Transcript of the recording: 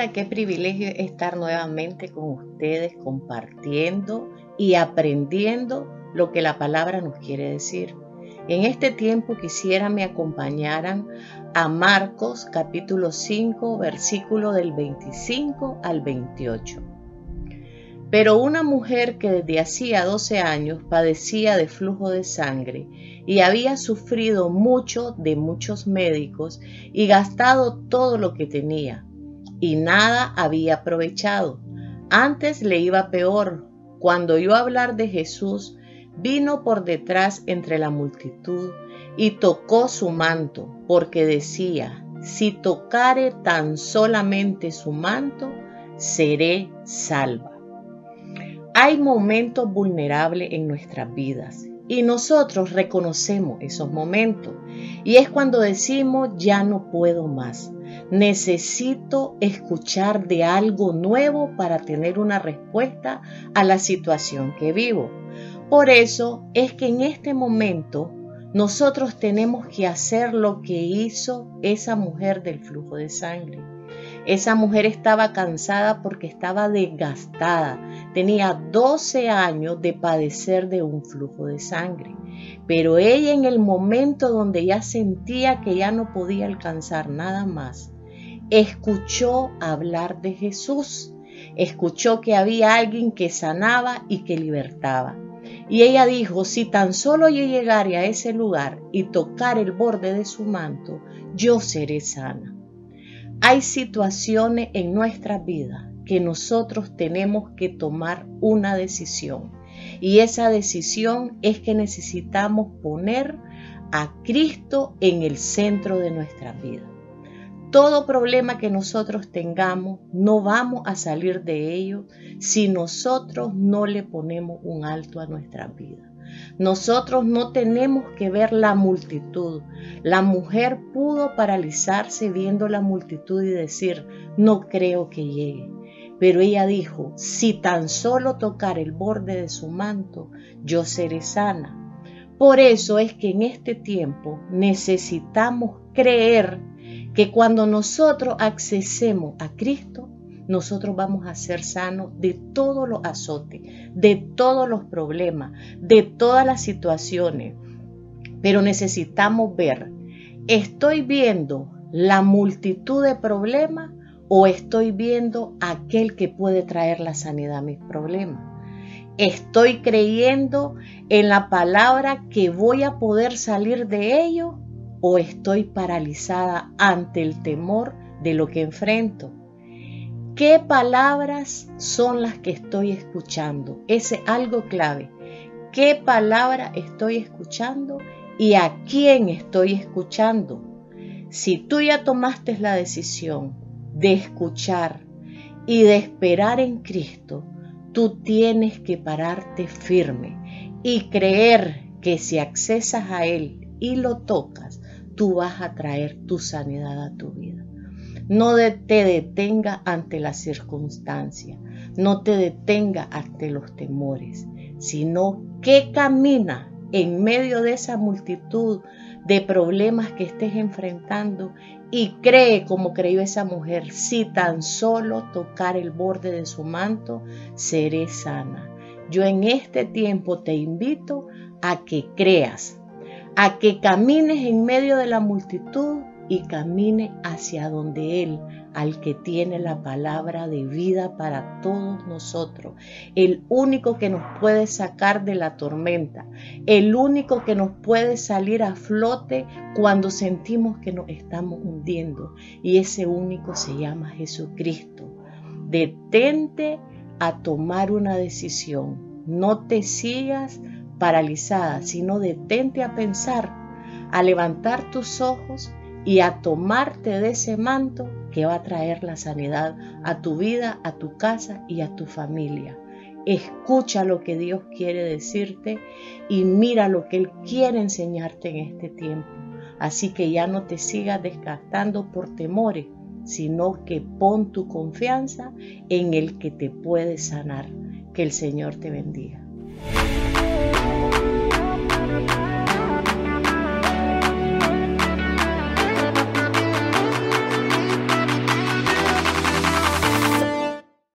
Hola, qué privilegio estar nuevamente con ustedes compartiendo y aprendiendo lo que la palabra nos quiere decir. En este tiempo quisiera me acompañaran a Marcos capítulo 5 versículo del 25 al 28. Pero una mujer que desde hacía 12 años padecía de flujo de sangre y había sufrido mucho de muchos médicos y gastado todo lo que tenía y nada había aprovechado. Antes le iba peor. Cuando oyó hablar de Jesús, vino por detrás entre la multitud y tocó su manto, porque decía, si tocare tan solamente su manto, seré salva. Hay momentos vulnerables en nuestras vidas y nosotros reconocemos esos momentos y es cuando decimos ya no puedo más Necesito escuchar de algo nuevo para tener una respuesta a la situación que vivo. Por eso es que en este momento nosotros tenemos que hacer lo que hizo esa mujer del flujo de sangre. Esa mujer estaba cansada porque estaba desgastada. Tenía 12 años de padecer de un flujo de sangre. Pero ella en el momento donde ya sentía que ya no podía alcanzar nada más, escuchó hablar de Jesús, escuchó que había alguien que sanaba y que libertaba. Y ella dijo, si tan solo yo llegare a ese lugar y tocar el borde de su manto, yo seré sana. Hay situaciones en nuestra vida que nosotros tenemos que tomar una decisión. Y esa decisión es que necesitamos poner a Cristo en el centro de nuestra vida todo problema que nosotros tengamos, no vamos a salir de ello si nosotros no le ponemos un alto a nuestra vida. Nosotros no tenemos que ver la multitud. La mujer pudo paralizarse viendo la multitud y decir, no creo que llegue. Pero ella dijo, si tan solo tocar el borde de su manto, yo seré sana. Por eso es que en este tiempo necesitamos creer que cuando nosotros accesemos a Cristo, nosotros vamos a ser sanos de todos los azotes, de todos los problemas, de todas las situaciones. Pero necesitamos ver, ¿estoy viendo la multitud de problemas o estoy viendo aquel que puede traer la sanidad a mis problemas? ¿Estoy creyendo en la palabra que voy a poder salir de ello o estoy paralizada ante el temor de lo que enfrento? ¿Qué palabras son las que estoy escuchando? Ese es algo clave. ¿Qué palabra estoy escuchando y a quién estoy escuchando? Si tú ya tomaste la decisión de escuchar y de esperar en Cristo, tú tienes que pararte firme y creer que si accesas a Él y lo tocas, tú vas a traer tu sanidad a tu vida. No te detenga ante la circunstancia, no te detenga ante los temores, sino que camina en medio de esa multitud de problemas que estés enfrentando y cree como creyó esa mujer, si tan solo tocar el borde de su manto, seré sana. Yo en este tiempo te invito a que creas, a que camines en medio de la multitud y camine hacia donde Él, al que tiene la palabra de vida para todos nosotros, el único que nos puede sacar de la tormenta, el único que nos puede salir a flote cuando sentimos que nos estamos hundiendo. Y ese único se llama Jesucristo. Detente a tomar una decisión. No te sigas paralizada, sino detente a pensar, a levantar tus ojos y a tomarte de ese manto que va a traer la sanidad a tu vida, a tu casa y a tu familia. Escucha lo que Dios quiere decirte y mira lo que Él quiere enseñarte en este tiempo. Así que ya no te sigas desgastando por temores, sino que pon tu confianza en el que te puede sanar. Que el Señor te bendiga.